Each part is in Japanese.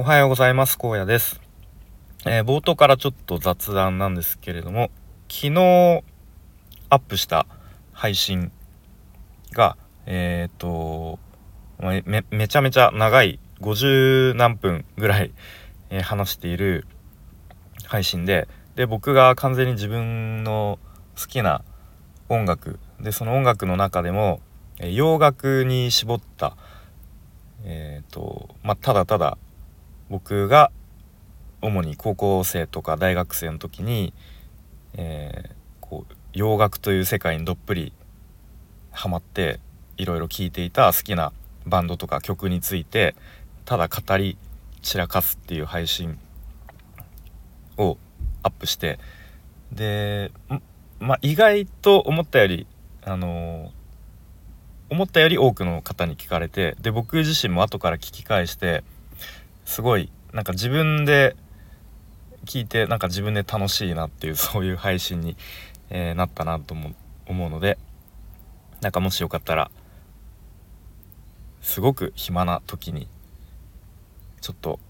おはようございます。荒野です、えー、冒頭からちょっと雑談なんですけれども、昨日アップした配信が、えっ、ー、とめ、めちゃめちゃ長い50何分ぐらい、えー、話している配信で、で、僕が完全に自分の好きな音楽、で、その音楽の中でも、え洋楽に絞った、えっ、と、まあ、ただただ僕が主に高校生とか大学生の時に、えー、こう洋楽という世界にどっぷりハマっていろいろ聴いていた好きなバンドとか曲についてただ語り散らかすっていう配信をアップしてでまあ意外と思ったよりあのー、思ったより多くの方に聞かれてで僕自身も後から聞き返してすごいなんか自分で聞いてなんか自分で楽しいなっていう そういう配信に、えー、なったなと思うのでなんかもしよかったらすごく暇な時にちょっと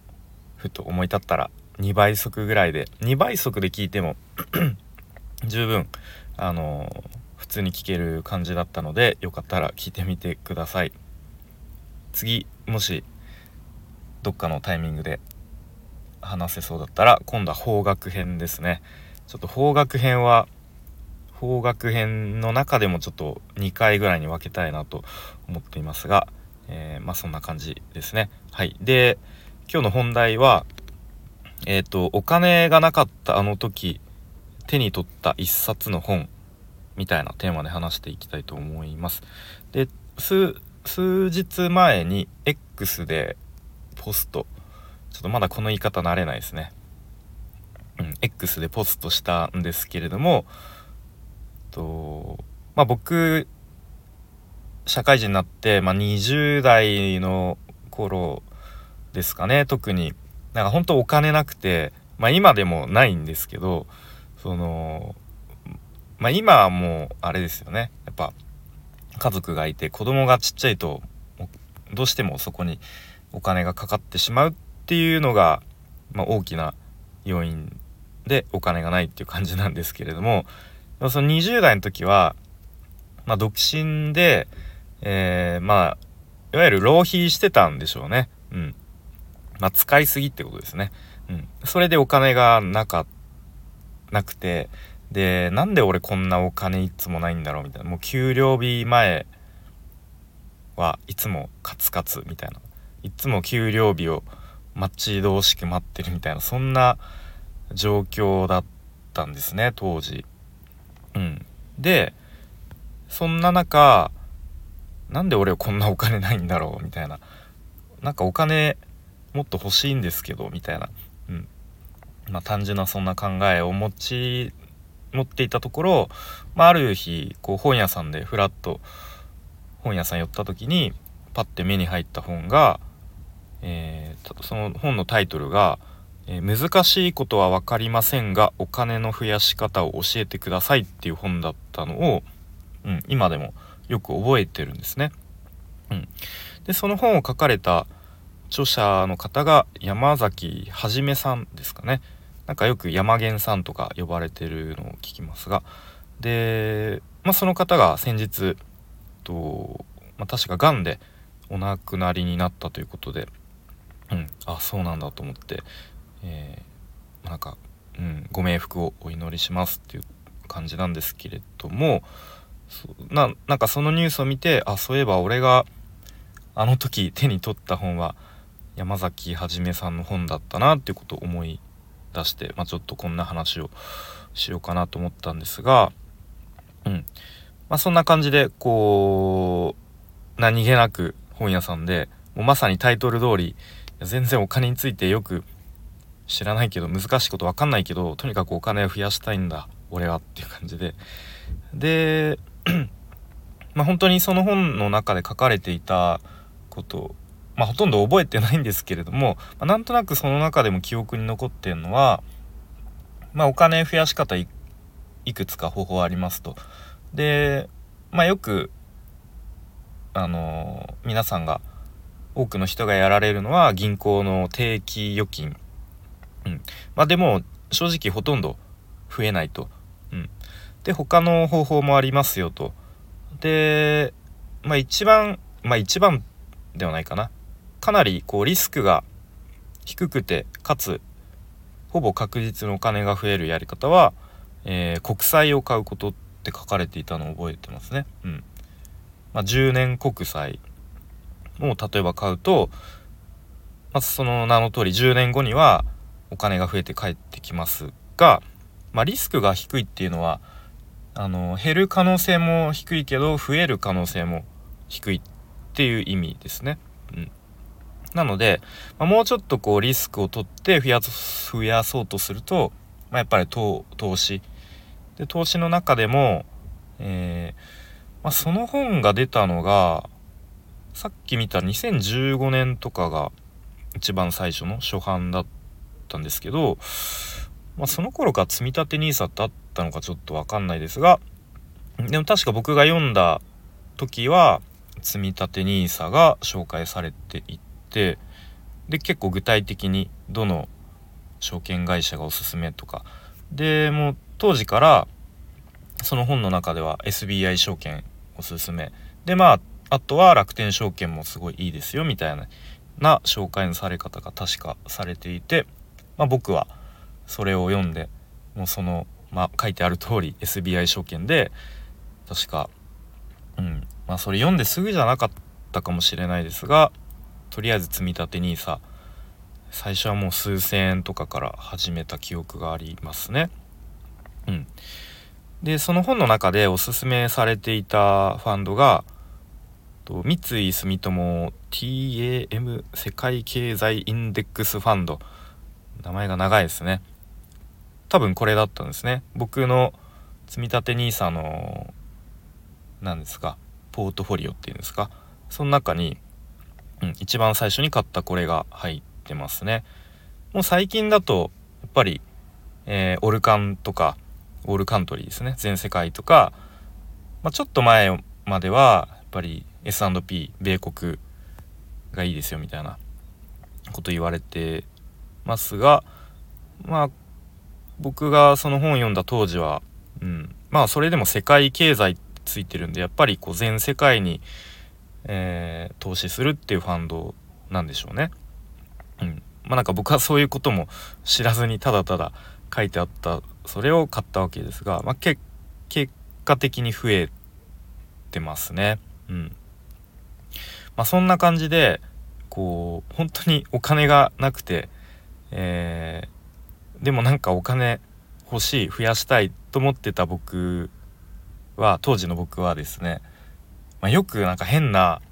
ふと思い立ったら2倍速ぐらいで2倍速で聞いても 十分あのー、普通に聞ける感じだったのでよかったら聞いてみてください。次もしどっかのタイミングで話せそうだったら今度は方角編ですね。ちょっと方角編は方角編の中でもちょっと2回ぐらいに分けたいなと思っていますが、えー、まあそんな感じですね。はい。で今日の本題はえっ、ー、とお金がなかったあの時手に取った一冊の本みたいなテーマで話していきたいと思います。で数日前に X でポスト。ちょっとまだこの言い方慣れないですね。うん X でポストしたんですけれどもとまあ僕社会人になって、まあ、20代の頃ですかね特に。なんか本当お金なくてまあ今でもないんですけどそのまあ今はもうあれですよね。やっぱ家族がいて子供がちっちゃいとどうしてもそこにお金がかかってしまうっていうのが、まあ、大きな要因でお金がないっていう感じなんですけれどもその20代の時は、まあ、独身で、えー、まあいわゆる浪費してたんでしょうね。うん。まあ、使いすぎってことですね。うん。それでお金がなか、なくて、で、なんで俺こんなお金いつもないんだろうみたいな。もう給料日前はいつもカツカツみたいな。いつも給料日を待ち遠しく待ってるみたいなそんな状況だったんですね当時。うん、でそんな中なんで俺こんなお金ないんだろうみたいな。なんかお金もっと欲しいんですけどみたいな、うん。まあ、単純なそんな考えを持ち持っていたところ、まあ、ある日こう本屋さんでふらっと本屋さん寄った時にパッて目に入った本がえー、その本のタイトルが、えー、難しいことは分かりませんがお金の増やし方を教えてください」っていう本だったのを、うん、今でもよく覚えてるんですね。うん、でその本を書かれた著者の方が山崎はじめさんですかね。なんかよく山源さんとか呼ばれてるのを聞きますがで、まあ、その方が先日と、まあ、確かがんでお亡くなりになったということであそうなんだと思って、えー、なんか、うん、ご冥福をお祈りしますっていう感じなんですけれどもななんかそのニュースを見てあそういえば俺があの時手に取った本は山崎はじめさんの本だったなっていうことを思い出して、まあ、ちょっとこんな話をしようかなと思ったんですが、うん。まあ、そんな感じでこう何気なく本屋さんでもうまさにタイトル通り全然お金についてよく知らないけど難しいこと分かんないけどとにかくお金を増やしたいんだ俺はっていう感じでで まあ本当にその本の中で書かれていたことまあほとんど覚えてないんですけれども、まあ、なんとなくその中でも記憶に残ってるのはまあお金増やし方いくつか方法ありますと。でまあよくあのー、皆さんが多くの人がやられるのは銀行の定期預金。うん。まあでも正直ほとんど増えないと。うん。で、他の方法もありますよと。で、まあ一番、まあ一番ではないかな。かなりこうリスクが低くて、かつ、ほぼ確実にお金が増えるやり方は、えー、国債を買うことって書かれていたのを覚えてますね。うん。まあ、10年国債を例えば買うと、まずその名の通り10年後にはお金が増えて帰ってきますが、まあ、リスクが低いっていうのはあの減る可能性も低いけど増える可能性も低いっていう意味ですね。うん、なので、まあ、もうちょっとこうリスクを取って増や増やそうとすると、まあ、やっぱり投資で投資の中でも、えー、まあ、その本が出たのがさっき見た2015年とかが一番最初の初版だったんですけど、まあ、その頃から積み立て NISA ってあったのかちょっと分かんないですがでも確か僕が読んだ時は積み立て NISA が紹介されていってで結構具体的にどの証券会社がおすすめとか。でもう当時からその本の中では SBI 証券おすすめ。でまああとは楽天証券もすごいいいですよみたいなな紹介のされ方が確かされていて、まあ、僕はそれを読んでもうその、まあ、書いてある通り SBI 証券で確かうんまあそれ読んですぐじゃなかったかもしれないですがとりあえず積み立て NISA 最初はもう数千円とかから始めた記憶がありますね。うん、でその本の中でおすすめされていたファンドがと三井住友 TAM 世界経済インデックスファンド。名前が長いですね。多分これだったんですね。僕の積立 NISA の何ですかポートフォリオっていうんですか。その中に、うん、一番最初に買ったこれが入ってますね。もう最近だとやっぱり、えー、オルカンとかオールカントリーですね。全世界とか、まあ、ちょっと前まではやっぱり S&P 米国がいいですよみたいなこと言われてますがまあ僕がその本読んだ当時は、うん、まあそれでも世界経済ついてるんでやっぱりこう全世界に、えー、投資するっていうファンドなんでしょうね。うん、まあなんか僕はそういうことも知らずにただただ書いてあったそれを買ったわけですが、まあ、結果的に増えてますね。うん。まあ、そんな感じでこう本当にお金がなくて、えー、でもなんかお金欲しい増やしたいと思ってた僕は当時の僕はですね、まあ、よくなんか変な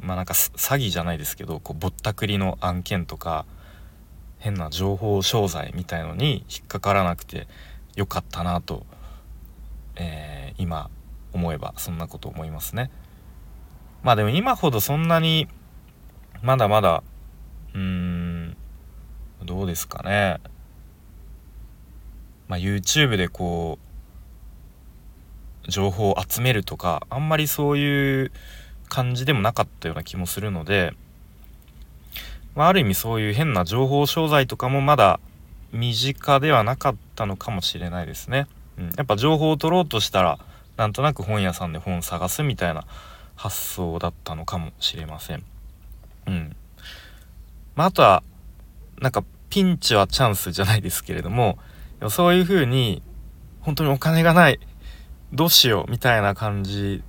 まあなんか詐欺じゃないですけどこうぼったくりの案件とか変な情報商材みたいのに引っかからなくてよかったなと、えー、今思えばそんなこと思いますね。まあでも今ほどそんなにまだまだうーんどうですかね。まあ、YouTube でこう情報を集めるとかあんまりそういう感じでもなかったような気もするので、まあ、ある意味そういう変な情報商材とかもまだ身近ではなかったのかもしれないですね。うん、やっぱ情報を取ろうとしたらなんとなく本屋さんで本を探すみたいな発想だったのかもしれません。うん。まあ、あとは、なんか、ピンチはチャンスじゃないですけれども、そういう風に、本当にお金がない、どうしよう、みたいな感じ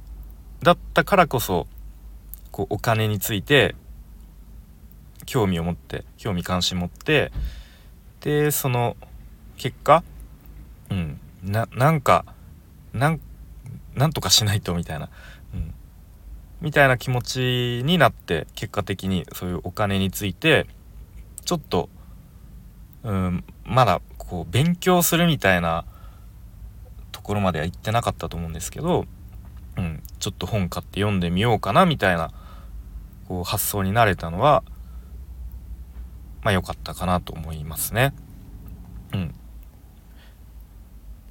だったからこそ、こう、お金について、興味を持って、興味関心持って、で、その、結果、うん、な、なんか、なん、なんとかしないと、みたいな。みたいな気持ちになって結果的にそういうお金についてちょっとうんまだこう勉強するみたいなところまでは行ってなかったと思うんですけど、うん、ちょっと本買って読んでみようかなみたいなこう発想になれたのはまあ良かったかなと思いますね。うん、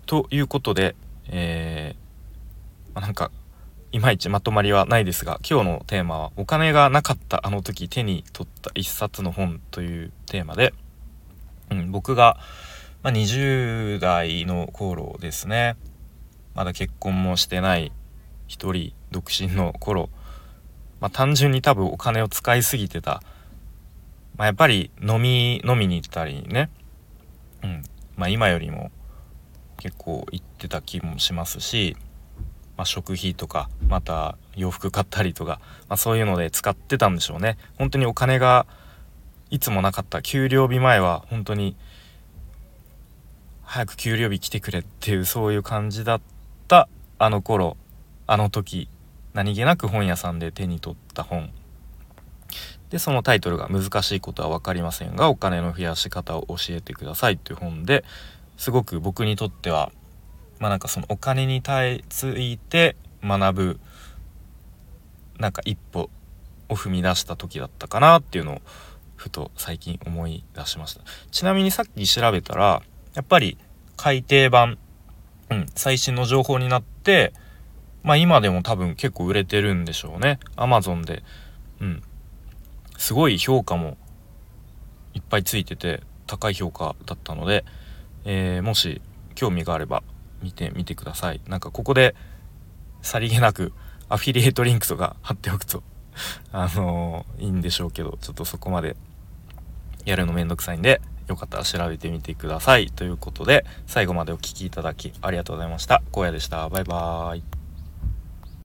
ということで、えー、なんかいまいちまとまりはないですが今日のテーマは「お金がなかったあの時手に取った一冊の本」というテーマで、うん、僕が、まあ、20代の頃ですね。まだ結婚もしてない一人独身の頃、まあ、単純に多分お金を使いすぎてた、まあ、やっぱり飲み飲みに行ったりね、うん。まあ、今よりも結構行ってた気もしますし。まあ、食費とかまた洋服買ったりとか、まあ、そういうので使ってたんでしょうね。本当にお金がいつもなかった。給料日前は本当に早く給料日来てくれっていうそういう感じだったあの頃あの時何気なく本屋さんで手に取った本。でそのタイトルが「難しいことは分かりませんがお金の増やし方を教えてください」という本ですごく僕にとってはまあなんかそのお金に対ついて学ぶなんか一歩を踏み出した時だったかなっていうのをふと最近思い出しました。ちなみにさっき調べたらやっぱり改訂版、うん、最新の情報になってまあ今でも多分結構売れてるんでしょうね。Amazon で。うん。すごい評価もいっぱいついてて高い評価だったので、えー、もし興味があれば見てみてください。なんかここでさりげなくアフィリエイトリンクとか貼っておくと あのー、いいんでしょうけどちょっとそこまでやるのめんどくさいんでよかったら調べてみてください。ということで最後までお聴きいただきありがとうございました。荒野でした。バイバーイ。